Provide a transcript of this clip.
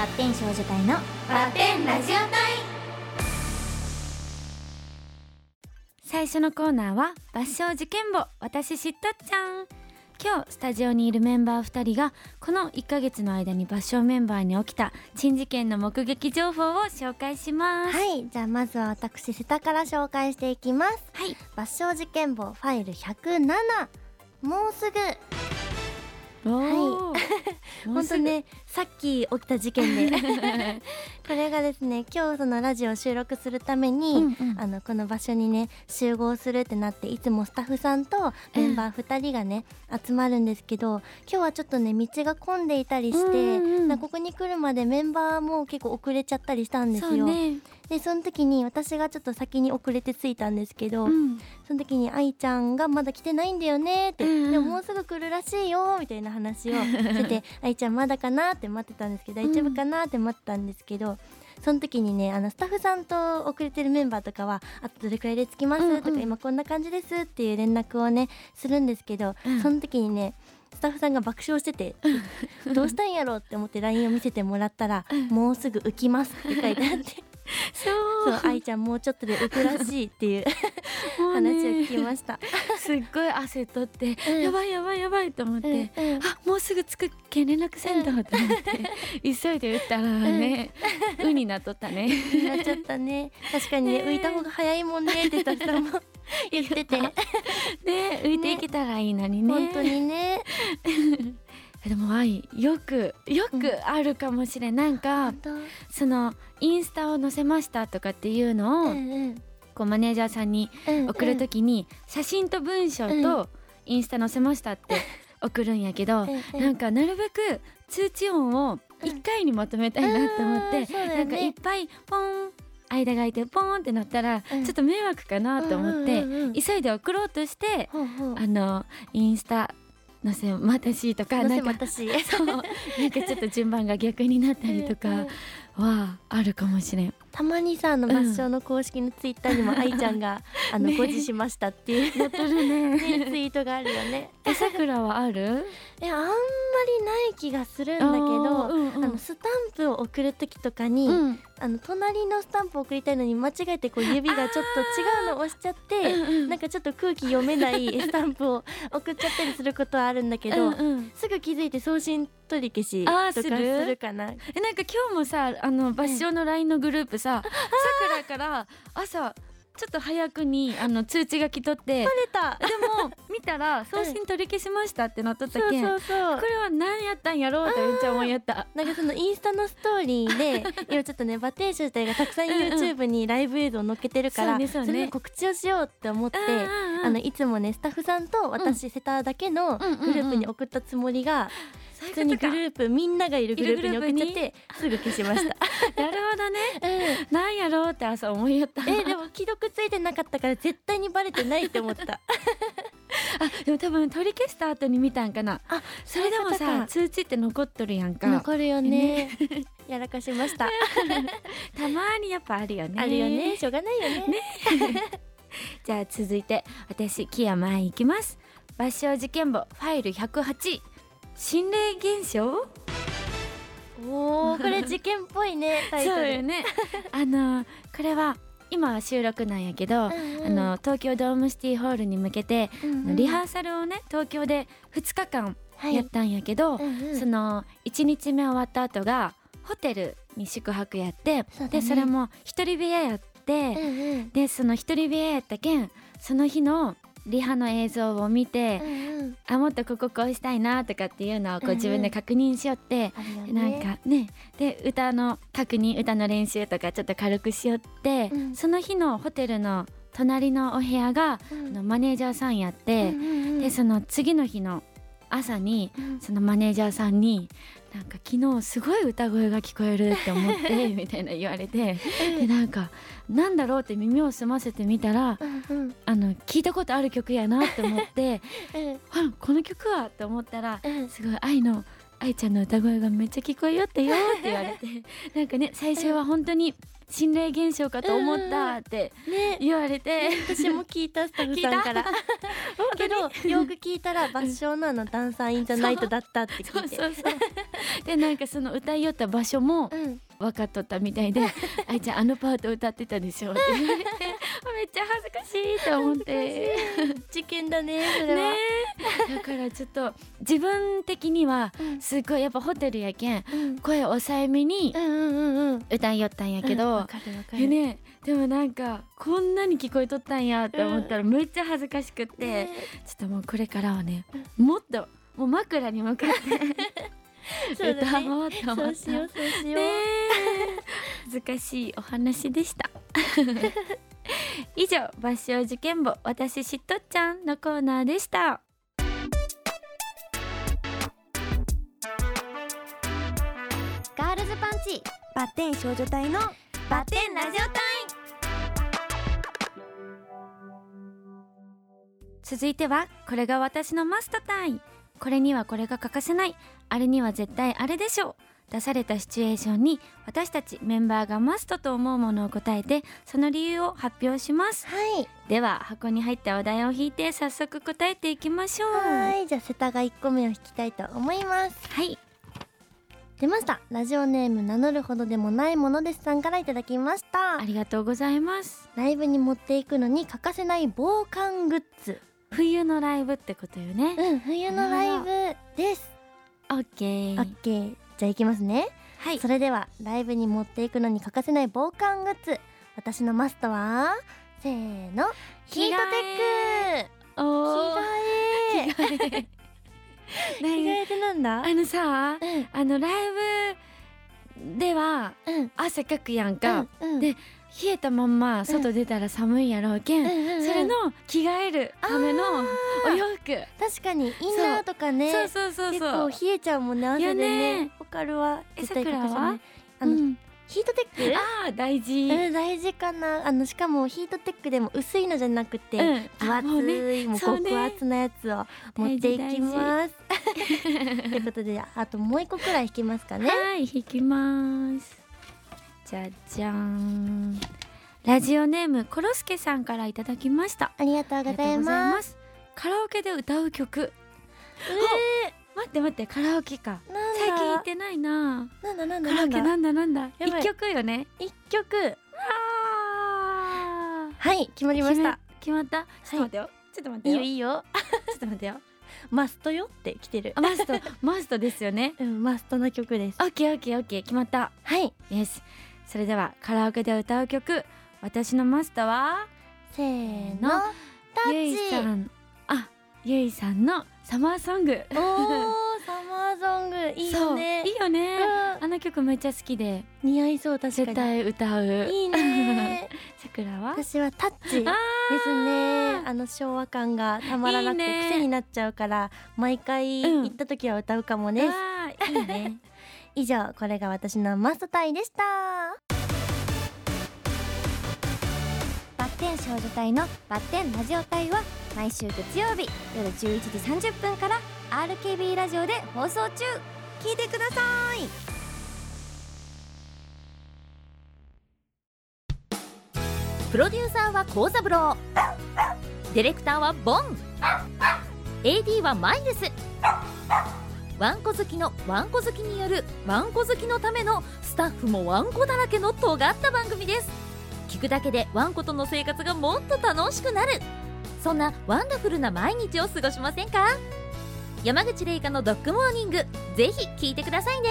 バッテン少女隊のバッテンラジオ隊。最初のコーナーは抜笑事件簿。私知ったっちゃん。今日スタジオにいるメンバー2人がこの1ヶ月の間に抜笑メンバーに起きた珍事件の目撃情報を紹介します。はい。じゃあまずは私瀬田から紹介していきます。はい。抜笑事件簿ファイル107もうすぐ。おー本当ねさっき起きた事件で。これがですね今日そのラジオを収録するために、うんうん。あのこの場所にね集合するってなっていつもスタッフさんとメンバー2人がね、集まるんですけど今日はちょっとね道が混んでいたりして、うんうんここに来るまでメンバーも結構遅れちゃったりしたんですよ。ね。でその時に私がちょっと先に遅れて着いたんですけど、うん。その時に愛ちゃんがまだ来てないんだよねって、うんうん。でももうすぐ来るらしいよみたいな話をしてて愛 ちゃんまだかなって待ってたんですけど大丈夫かなって待ってたんですけど、その時にねあのスタッフさんと遅れてるメンバーとかは「あとどれくらいで着きます？とか今こんな感じですっていう連絡をねするんですけど、うん。その時にねスタッフさんが爆笑してて どうしたんやろうって思って LINE を見せてもらったら「もうすぐ浮きます」って書いてあって。そう愛ちゃんもうちょっとで浮くらしいっていう話を聞きました。すっごい汗とって、うん。やばいやばいやばいと思って、うんうん。あもうすぐ着くけん連絡せんとと思って、急いで打ったらね、うになっとったね。なっちゃったね。確かにねね浮いた方が早いもんねってスタッフさんも 言ってて、ね浮いていけたらいいのにね。本当にね。でも愛よくよくあるかもしれん、なんかそのインスタを載せましたとかっていうのを、うんこうマネージャーさんにうん送るときに写真と文章とインスタ載せましたって 送るんやけど、なんかなるべく通知音を1回にまとめたいなと思って、なんかいっぱいポン間が空いてポンってなったら、うん。ちょっと迷惑かなと思って、急いで送ろうとして、ほうほう。あのインスタ載せまたしとかなんかちょっと順番が逆になったりとかはあるかもしれん。たまにさあのうん。抹消の公式のツイッターにも愛ちゃんが あのね。誤字しましたっていう。載ってるね。ねツイートがあるよね。えさくらはある？えあんまりない気がするんだけどうんうん。あのスタンプを送る時とかに、うん。あの隣のスタンプを送りたいのに間違えてこう指がちょっと違うのを押しちゃって、うんうん。なんかちょっと空気読めない スタンプを送っちゃったりすることはあるんだけど、うんうん。すぐ気づいて送信取り消しとかすするるかな。えなんか今日もさあの抜笑の LINE のグループささくらから朝ちょっと早くにあの通知が来とって取れた。でも見たら送信取り消しましたってなっとったそうけんそうそうこれは何やったんやろうってめっちゃ思いやった。なんかそのインスタのストーリーで今ちょっとねバテーシュ隊がたくさんうんうん。YouTube にライブ映像を載っけてるから、そうねそうね。れの告知をしようって思って、うんうんうん。あのいつもねスタッフさんと私、セターだけのうんうんうん。グループに送ったつもりが、普通にグループみんながいるグループに送っちゃってすぐ消しました。なるほどね。うん。なんやろうって朝思いやった。えでも既読ついてなかったから絶対にバレてないって思った。あでも多分取り消した後に見たんかな。あそれでもさ通知って残っとるやんか。残るよね。やらかしました。たまにやっぱあるよね。あるよね。しょうがないよね。じゃあ続いて私木山愛いきます。抜笑事件簿ファイル108心霊現象？おおこれ事件っぽいね タイトル。そうよね。あのこれは今は収録なんやけど、うんうん。あの東京ドームシティホールに向けて、うんうん。リハーサルをね東京で2日間はい。やったんやけど、うんうん。その1日目終わった後がホテルに宿泊やってね。でそれも一人部屋やって、うんうん。でその一人部屋やったけんその日のリハの映像を見て、うんうん。あもっとこここうしたいなとかっていうのをこうんううん。自分で確認しよって、あるよね。なんかねで歌の確認歌の練習とかちょっと軽くしよって、うん。その日のホテルの隣のお部屋が、うん。あのマネージャーさんやって、うんうんうん。でその次の日の朝にうん。そのマネージャーさんに「なんか昨日すごい歌声が聞こえるって思って」みたいな言われてでなんかなんだろうって耳を澄ませてみたらうんうん。あの聞いたことある曲やなって思って うん。あこの曲はって思ったらうん。すごい愛の愛ちゃんの歌声がめっちゃ聞こえよってよって言われて なんかね最初は本当に心霊現象かと思ったってね。言われて。私も聞いたスタッフさんから。けどよく聞いたら「バッションのあのダンサーインザナイト」だったってそう聞いて。そうそうでなんかその歌いよった場所もうん。分かっとったみたいで「あいちゃんあのパート歌ってたでしょ」って言われて めっちゃ恥ずかしい。と思って。事件だねそれは、ね。えだからちょっと自分的にはうん。すっごいやっぱホテルやけんうん。声抑えめにうんうんうんうん。歌いよったんやけど、ねでもなんかこんなに聞こえとったんやって思ったらめっちゃ恥ずかしくって、ね。ちょっともうこれからはねもっともう枕に向かって 歌おうと思った。そうしようそうしよう、ねえ恥ずかしいお話でした。以上抜笑受験簿私しっとっちゃんのコーナーでした。ガールズパンチバッテン少女隊のバッテンラジオ隊。続いてはこれが私のマストタイこれにはこれが欠かせない。あれには絶対あれでしょう出されたシチュエーションに私たちメンバーがマストと思うものを答えてその理由を発表します。はい。では箱に入ったお題を引いて早速答えていきましょう。はい。じゃあセタが1個目を引きたいと思います。はい。出ました。ラジオネーム名乗るほどでもないものですさんからいただきました。ありがとうございます。ライブに持っていくのに欠かせない防寒グッズ。冬のライブってことよね。うん冬のライブです。オッケー。オッケーじゃあいきますね。はい。それではライブに持っていくのに欠かせない防寒グッズ。私のマストはせーのヒートテック。着替え。着着替え。替えってなんだ？あのさうん。あのライブではうん。汗かくやんか、うんうん。で冷えたまんま外出たら寒いやろうけん、うんうんうんそれの着替えるためのお洋服。確かにインナーとかね。そうそうそう結そう。構冷えちゃうもんね汗でよねね。わかるわ。えさくらは？あの、うん。ヒートテック？あー大事、うん、大事かな。あのしかもヒートテックでも薄いのじゃなくて、うん。分厚いもう極厚なやつを持っていきます。ということであともう一個くらい引きますかね。はい引きます。じゃじゃーん。ラジオネームコロスケさんからいただきました。ありがとうございま。ます。すカラオケで歌う曲。待って待ってカラオケか。えー、な最近行ってないな。なんだなんだなだ。なんんだなんだ。一曲よね。一曲。あはい決まりーました。決まった？ちょっと待ってよ、ちょっと待ってよ。いいよいいよ。ちょっと待ってよ。マストよって来てる。あ。マスト。マストですよね。うんマストな曲です。オッケーオッケーオッケー。決まった。はい。イエスそれではカラオケで歌う曲。私のマストは？せーのタゆい。さん。あゆいさんのサマーソング。おー いいよね。いいよね。うん。あの曲めっちゃ好きで。似合いそう確かに。絶対歌う。いいね。さくらは？私はタッチ。あですね。あの昭和感がたまらなくて癖になっちゃうから毎回うん。行った時は歌うかもーです、あーいいね。以上これが私のマストタイでした。バッテン少女隊のバッテンラジオ隊は毎週月曜日夜11時30分から RKB ラジオで放送中。聞いてください。プロデューサーは幸三郎。ディレクターはボン。AD はマイルス。ワンコ好きのワンコ好きによるワンコ好きのためのスタッフもワンコだらけの尖った番組です。聞くだけでワンコとの生活がもっと楽しくなる。そんなワンダフルな毎日を過ごしませんか？山口玲香のドッグモーニングぜひ聞いてくださいね。